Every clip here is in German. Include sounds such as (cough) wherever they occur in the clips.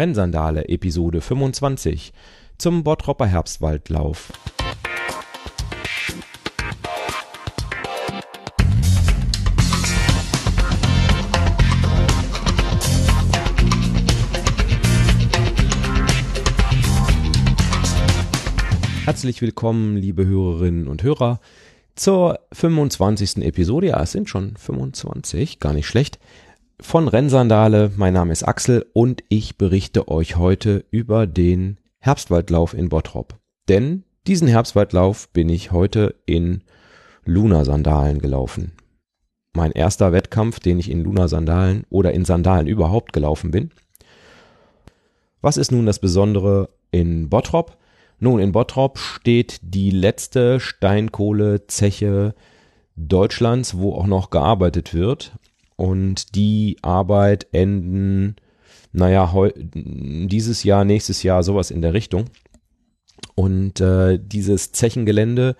Rennsandale Episode 25 zum Bottropper Herbstwaldlauf. Herzlich willkommen, liebe Hörerinnen und Hörer, zur 25. Episode. Ja, es sind schon 25, gar nicht schlecht. Von Rennsandale. Mein Name ist Axel und ich berichte euch heute über den Herbstwaldlauf in Bottrop. Denn diesen Herbstwaldlauf bin ich heute in Luna-Sandalen gelaufen. Mein erster Wettkampf, den ich in Luna-Sandalen oder in Sandalen überhaupt gelaufen bin. Was ist nun das Besondere in Bottrop? Nun, in Bottrop steht die letzte Steinkohlezeche Deutschlands, wo auch noch gearbeitet wird. Und die Arbeit enden, naja, dieses Jahr, nächstes Jahr, sowas in der Richtung. Und äh, dieses Zechengelände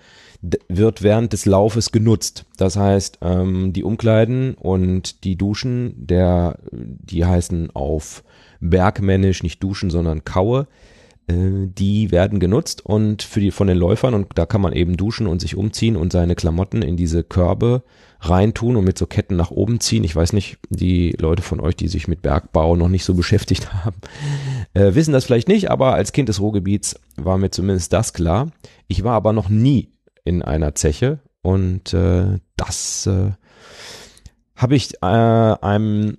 wird während des Laufes genutzt. Das heißt, ähm, die Umkleiden und die Duschen, der, die heißen auf Bergmännisch nicht Duschen, sondern Kaue, äh, die werden genutzt und für die von den Läufern und da kann man eben duschen und sich umziehen und seine Klamotten in diese Körbe reintun und mit so Ketten nach oben ziehen. Ich weiß nicht, die Leute von euch, die sich mit Bergbau noch nicht so beschäftigt (laughs) haben, äh, wissen das vielleicht nicht, aber als Kind des Ruhrgebiets war mir zumindest das klar. Ich war aber noch nie in einer Zeche und äh, das äh, habe ich äh, einem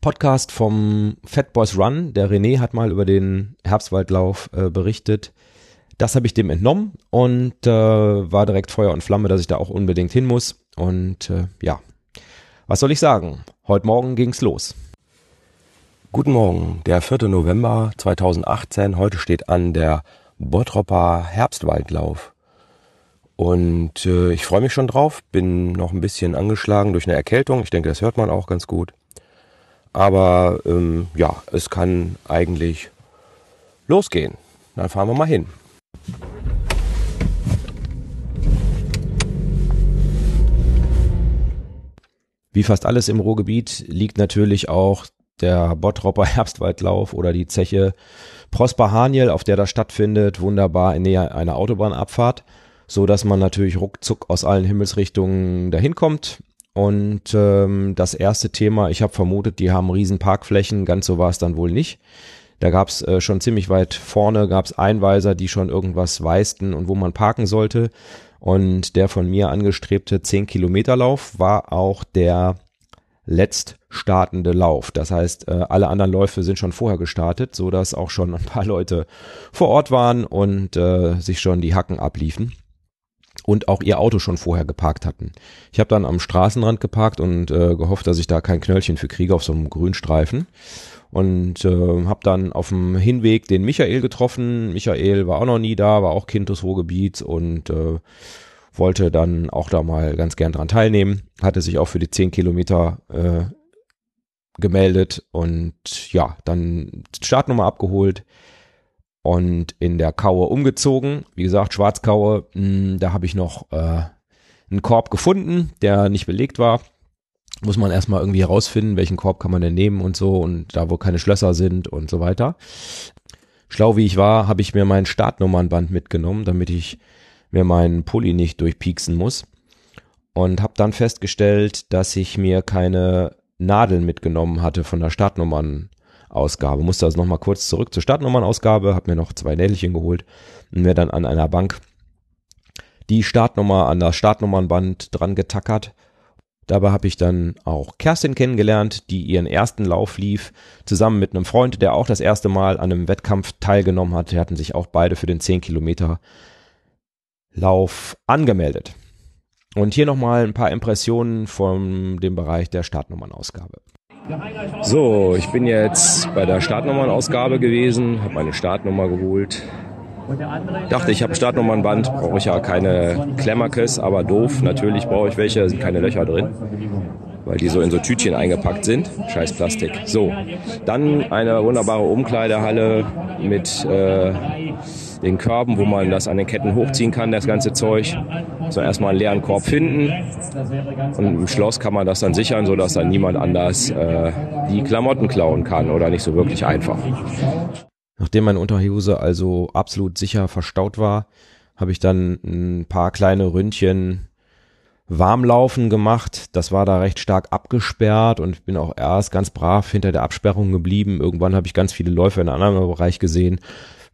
Podcast vom Fat Boys Run. Der René hat mal über den Herbstwaldlauf äh, berichtet. Das habe ich dem entnommen und äh, war direkt Feuer und Flamme, dass ich da auch unbedingt hin muss. Und äh, ja, was soll ich sagen? Heute Morgen ging's los. Guten Morgen, der 4. November 2018. Heute steht an der Bottropper Herbstwaldlauf. Und äh, ich freue mich schon drauf, bin noch ein bisschen angeschlagen durch eine Erkältung. Ich denke, das hört man auch ganz gut. Aber ähm, ja, es kann eigentlich losgehen. Dann fahren wir mal hin. Wie fast alles im Ruhrgebiet liegt natürlich auch der Bottropper (laughs) Herbstwaldlauf oder die Zeche Prosper Haniel, auf der das stattfindet, wunderbar in Nähe einer Autobahnabfahrt, so dass man natürlich ruckzuck aus allen Himmelsrichtungen dahin kommt. Und ähm, das erste Thema, ich habe vermutet, die haben riesen Parkflächen, ganz so war es dann wohl nicht. Da gab es äh, schon ziemlich weit vorne, gab es Einweiser, die schon irgendwas weisten und wo man parken sollte. Und der von mir angestrebte 10 Kilometer Lauf war auch der letzt startende Lauf. Das heißt, äh, alle anderen Läufe sind schon vorher gestartet, so dass auch schon ein paar Leute vor Ort waren und äh, sich schon die Hacken abliefen und auch ihr Auto schon vorher geparkt hatten. Ich habe dann am Straßenrand geparkt und äh, gehofft, dass ich da kein Knöllchen für kriege auf so einem Grünstreifen und äh, habe dann auf dem Hinweg den Michael getroffen. Michael war auch noch nie da, war auch Kind des Ruhrgebiets und äh, wollte dann auch da mal ganz gern dran teilnehmen. Hatte sich auch für die 10 Kilometer äh, gemeldet und ja, dann Startnummer abgeholt und in der Kaue umgezogen. Wie gesagt, Schwarzkaue, mh, hm, da habe ich noch äh, einen Korb gefunden, der nicht belegt war. Muss man erstmal irgendwie herausfinden, welchen Korb kann man denn nehmen und so und da wo keine Schlösser sind und so weiter. Schlau wie ich war, habe ich mir mein Startnummernband mitgenommen, damit ich mir meinen Pulli nicht durchpieksen muss. Und habe dann festgestellt, dass ich mir keine Nadeln mitgenommen hatte von der Startnummern Ausgabe. Musste also nochmal kurz zurück zur Startnummernausgabe, habe mir noch zwei Nädelchen geholt und mir dann an einer Bank die Startnummer an das Startnummernband dran getackert. Dabei habe ich dann auch Kerstin kennengelernt, die ihren ersten Lauf lief, zusammen mit einem Freund, der auch das erste Mal an einem Wettkampf teilgenommen hat. Die hatten sich auch beide für den 10 Kilometer Lauf angemeldet. Und hier nochmal ein paar Impressionen von dem Bereich der Startnummernausgabe. So, ich bin jetzt bei der Startnummernausgabe gewesen, habe meine Startnummer geholt. Dachte, ich habe Startnummernband, brauche ich ja keine Klemmerkes, aber doof. Natürlich brauche ich welche, sind keine Löcher drin, weil die so in so Tütchen eingepackt sind. Scheiß Plastik. So, dann eine wunderbare Umkleidehalle mit äh, den Körben, wo man das an den Ketten hochziehen kann, das ganze Zeug. So erstmal einen leeren Korb finden und im Schloss kann man das dann sichern, sodass dann niemand anders äh, die Klamotten klauen kann oder nicht so wirklich einfach. Nachdem meine Unterhose also absolut sicher verstaut war, habe ich dann ein paar kleine Ründchen Warmlaufen gemacht. Das war da recht stark abgesperrt und bin auch erst ganz brav hinter der Absperrung geblieben. Irgendwann habe ich ganz viele Läufer in einem anderen Bereich gesehen,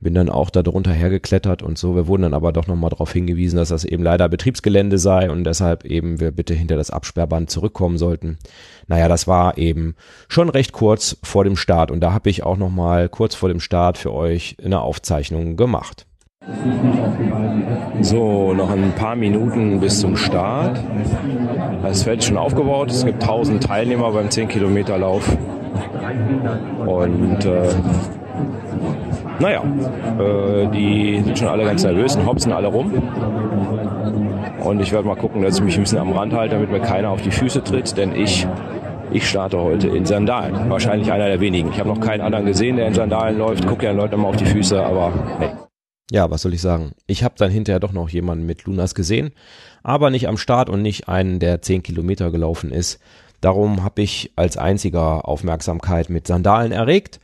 bin dann auch da drunter hergeklettert und so. Wir wurden dann aber doch nochmal darauf hingewiesen, dass das eben leider Betriebsgelände sei und deshalb eben wir bitte hinter das Absperrband zurückkommen sollten. Naja, das war eben schon recht kurz vor dem Start und da habe ich auch nochmal kurz vor dem Start für euch eine Aufzeichnung gemacht. So, noch ein paar Minuten bis zum Start. Das Feld ist schon aufgebaut. Es gibt 1000 Teilnehmer beim 10 Kilometer Lauf. Und äh, naja, äh, die sind schon alle ganz nervös und hopsen alle rum. Und ich werde mal gucken, dass ich mich ein bisschen am Rand halte, damit mir keiner auf die Füße tritt, denn ich, ich starte heute in Sandalen. Wahrscheinlich einer der wenigen. Ich habe noch keinen anderen gesehen, der in Sandalen läuft. Gucke ja Leute mal auf die Füße, aber hey. Ja, was soll ich sagen? Ich habe dann hinterher doch noch jemanden mit Lunas gesehen, aber nicht am Start und nicht einen, der 10 Kilometer gelaufen ist. Darum habe ich als einziger Aufmerksamkeit mit Sandalen erregt.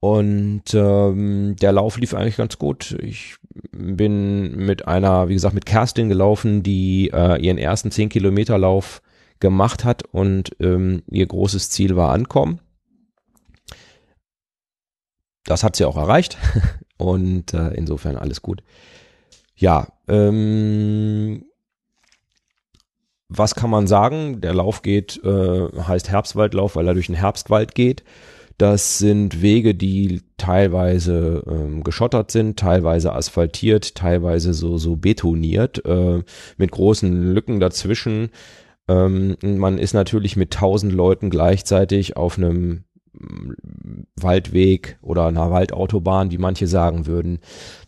Und ähm, der Lauf lief eigentlich ganz gut. Ich bin mit einer, wie gesagt, mit Kerstin gelaufen, die äh, ihren ersten 10 Kilometer Lauf gemacht hat und ähm, ihr großes Ziel war Ankommen. Das hat sie auch erreicht (laughs) und äh, insofern alles gut. Ja, ähm, was kann man sagen? Der Lauf geht, äh, heißt Herbstwaldlauf, weil er durch den Herbstwald geht. Das sind Wege, die teilweise ähm, geschottert sind, teilweise asphaltiert, teilweise so, so betoniert, äh, mit großen Lücken dazwischen. Ähm, man ist natürlich mit tausend Leuten gleichzeitig auf einem Waldweg oder einer Waldautobahn, wie manche sagen würden,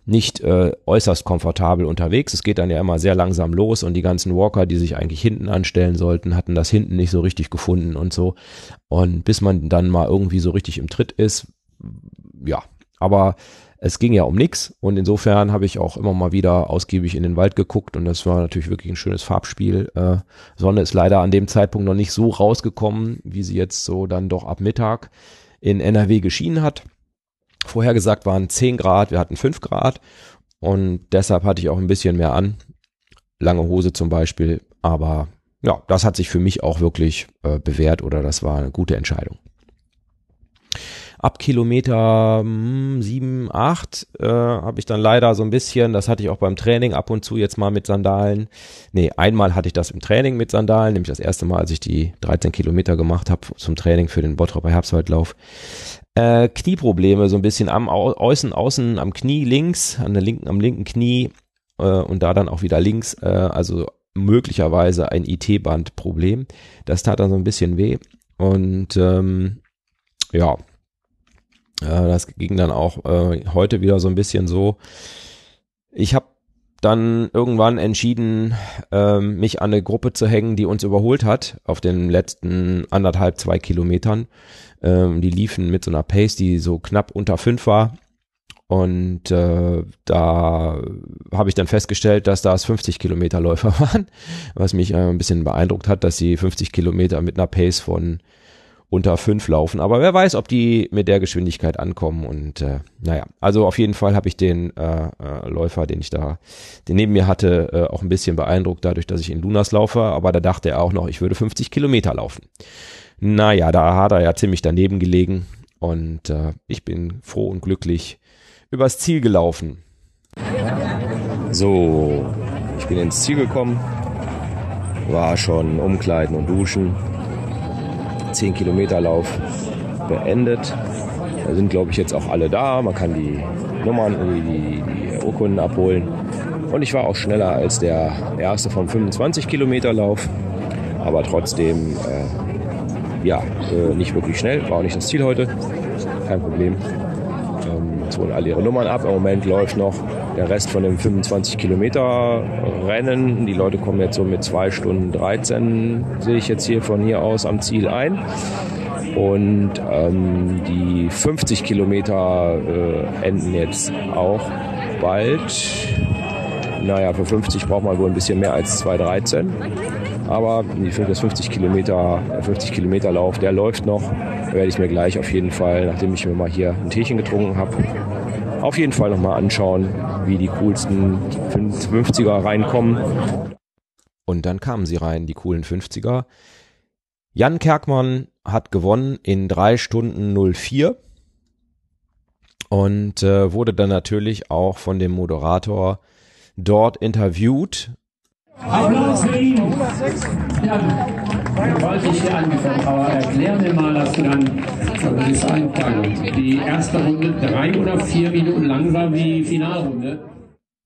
nicht äh, äußerst komfortabel unterwegs. Es geht dann ja immer sehr langsam los und die ganzen Walker, die sich eigentlich hinten anstellen sollten, hatten das hinten nicht so richtig gefunden und so. Und bis man dann mal irgendwie so richtig im Tritt ist, ja, aber es ging ja um nix und insofern habe ich auch immer mal wieder ausgiebig in den Wald geguckt und das war natürlich wirklich ein schönes Farbspiel. Äh, Sonne ist leider an dem Zeitpunkt noch nicht so rausgekommen, wie sie jetzt so dann doch ab Mittag in NRW geschienen hat. Vorhergesagt waren 10 Grad, wir hatten 5 Grad und deshalb hatte ich auch ein bisschen mehr an. Lange Hose zum Beispiel, aber ja, das hat sich für mich auch wirklich äh, bewährt oder das war eine gute Entscheidung. Ab Kilometer sieben, acht äh, habe ich dann leider so ein bisschen, das hatte ich auch beim Training ab und zu jetzt mal mit Sandalen. Nee, einmal hatte ich das im Training mit Sandalen, nämlich das erste Mal, als ich die 13 Kilometer gemacht habe zum Training für den Bottropper Herbstwaldlauf. Äh, Knieprobleme, so ein bisschen am Außen, außen am Knie links, an der linken, am linken Knie äh, und da dann auch wieder links, äh, also möglicherweise ein IT-Band-Problem. Das tat dann so ein bisschen weh. Und ähm, ja, das ging dann auch äh, heute wieder so ein bisschen so. Ich habe dann irgendwann entschieden, ähm, mich an eine Gruppe zu hängen, die uns überholt hat auf den letzten anderthalb, zwei Kilometern. Ähm, die liefen mit so einer Pace, die so knapp unter fünf war. Und äh, da habe ich dann festgestellt, dass das 50 Kilometer Läufer (laughs) waren, was mich äh, ein bisschen beeindruckt hat, dass sie 50 Kilometer mit einer Pace von unter fünf laufen. Aber wer weiß, ob die mit der Geschwindigkeit ankommen. Und äh, naja, also auf jeden Fall habe ich den äh, äh, Läufer, den ich da, den neben mir hatte, äh, auch ein bisschen beeindruckt, dadurch, dass ich in Lunas laufe. Aber da dachte er auch noch, ich würde 50 Kilometer laufen. Naja, da hat er ja ziemlich daneben gelegen. Und äh, ich bin froh und glücklich übers Ziel gelaufen. So, ich bin ins Ziel gekommen, war schon umkleiden und duschen 10 Kilometer Lauf beendet. Da sind, glaube ich, jetzt auch alle da. Man kann die Nummern, die, die, Urkunden abholen. Und ich war auch schneller als der erste vom 25 Kilometer Lauf. Aber trotzdem, äh, ja, äh, nicht wirklich schnell. War auch nicht das Ziel heute. Kein Problem. Ähm, jetzt holen alle ihre Nummern ab. Im Moment läuft noch der Rest von dem 25 Kilometer Rennen. Die Leute kommen jetzt so mit zwei Stunden 13, sehe ich jetzt hier von hier aus am Ziel ein. Und ähm, die 50 Kilometer äh, enden jetzt auch bald. Naja, für 50 braucht man wohl ein bisschen mehr als 2,13. Aber das 50 Kilometer, 50 Kilometer Lauf, der läuft noch. Da werde ich mir gleich auf jeden Fall, nachdem ich mir mal hier ein Teechen getrunken habe, auf jeden Fall nochmal anschauen, wie die coolsten 50er reinkommen. Und dann kamen sie rein, die coolen 50er. Jan Kerkmann hat gewonnen in drei Stunden 04 und äh, wurde dann natürlich auch von dem Moderator dort interviewt. Applaus für ihn. Ja, wollte ich hier angefangen, aber erklär mir mal, dass du dann, das ist ein die erste Runde drei oder vier Minuten lang war wie Finalrunde.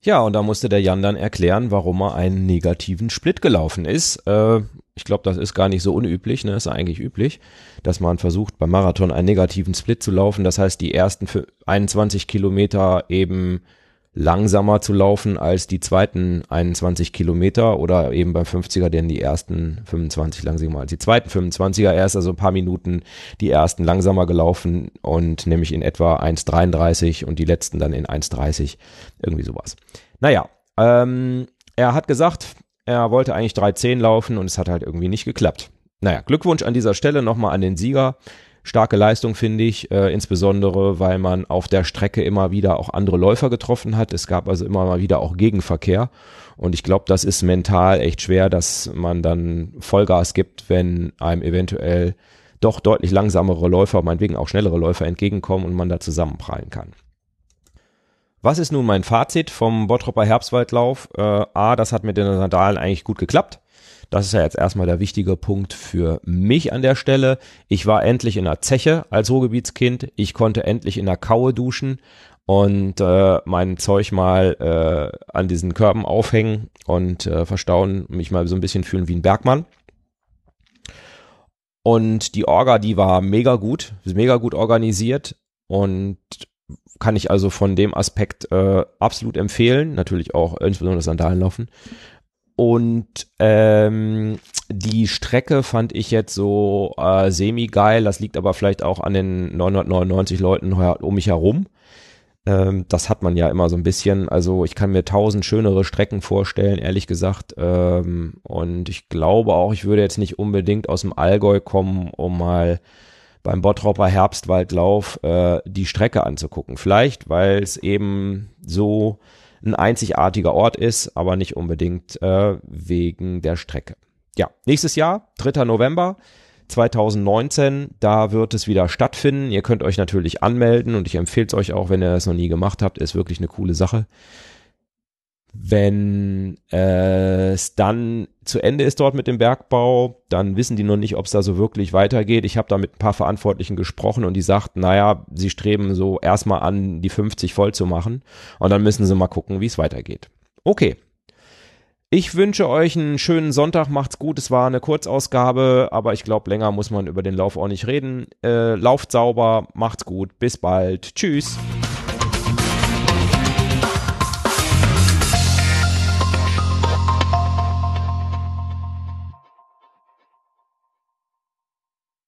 Ja, und da musste der Jan dann erklären, warum er einen negativen Split gelaufen ist. Äh, ich glaube, das ist gar nicht so unüblich, ne? Ist eigentlich üblich, dass man versucht, beim Marathon einen negativen Split zu laufen. Das heißt, die ersten 21 Kilometer eben langsamer zu laufen als die zweiten 21 Kilometer oder eben beim 50er denn die ersten 25 langsamer als die zweiten 25er. Er ist also ein paar Minuten die ersten langsamer gelaufen und nämlich in etwa 1,33 und die letzten dann in 1,30. Irgendwie sowas. Naja, ähm, er hat gesagt, er wollte eigentlich 3,10 laufen und es hat halt irgendwie nicht geklappt. Naja, Glückwunsch an dieser Stelle nochmal an den Sieger starke Leistung, finde ich, äh, insbesondere weil man auf der Strecke immer wieder auch andere Läufer getroffen hat. Es gab also immer mal wieder auch Gegenverkehr. Und ich glaube, das ist mental echt schwer, dass man dann Vollgas gibt, wenn einem eventuell doch deutlich langsamere Läufer, meinetwegen auch schnellere Läufer entgegenkommen und man da zusammenprallen kann. Was ist nun mein Fazit vom Bottropper Herbstwaldlauf? Äh, A, das hat mit den Sandalen eigentlich gut geklappt. Das ist ja jetzt erstmal der wichtige Punkt für mich an der Stelle. Ich war endlich in der Zeche als Ruhrgebietskind. Ich konnte endlich in der Kaue duschen und äh, mein Zeug mal äh, an diesen Körben aufhängen und äh, verstauen, mich mal so ein bisschen fühlen wie ein Bergmann. Und die Orga, die war mega gut, mega gut organisiert und kann ich also von dem Aspekt äh, absolut empfehlen. Natürlich auch insbesondere das Sandalenlaufen. Und ähm, die Strecke fand ich jetzt so äh, semi-geil. Das liegt aber vielleicht auch an den 999 Leuten um mich herum. Ähm, das hat man ja immer so ein bisschen. Also ich kann mir tausend schönere Strecken vorstellen, ehrlich gesagt. Ähm, und ich glaube auch, ich würde jetzt nicht unbedingt aus dem Allgäu kommen, um mal beim Bottropper Herbstwaldlauf äh, die Strecke anzugucken. Vielleicht, weil es eben so ein einzigartiger Ort ist, aber nicht unbedingt äh, wegen der Strecke. Ja, nächstes Jahr, 3. November 2019, da wird es wieder stattfinden. Ihr könnt euch natürlich anmelden und ich empfehle es euch auch, wenn ihr das noch nie gemacht habt, ist wirklich eine coole Sache. Wenn äh, es dann zu Ende ist dort mit dem Bergbau, dann wissen die noch nicht, ob es da so wirklich weitergeht. Ich habe da mit ein paar Verantwortlichen gesprochen und die sagten, naja, sie streben so erstmal an, die 50 voll zu machen und dann müssen sie mal gucken, wie es weitergeht. Okay. Ich wünsche euch einen schönen Sonntag, macht's gut. Es war eine Kurzausgabe, aber ich glaube, länger muss man über den Lauf auch nicht reden. Äh, lauft sauber, macht's gut, bis bald. Tschüss.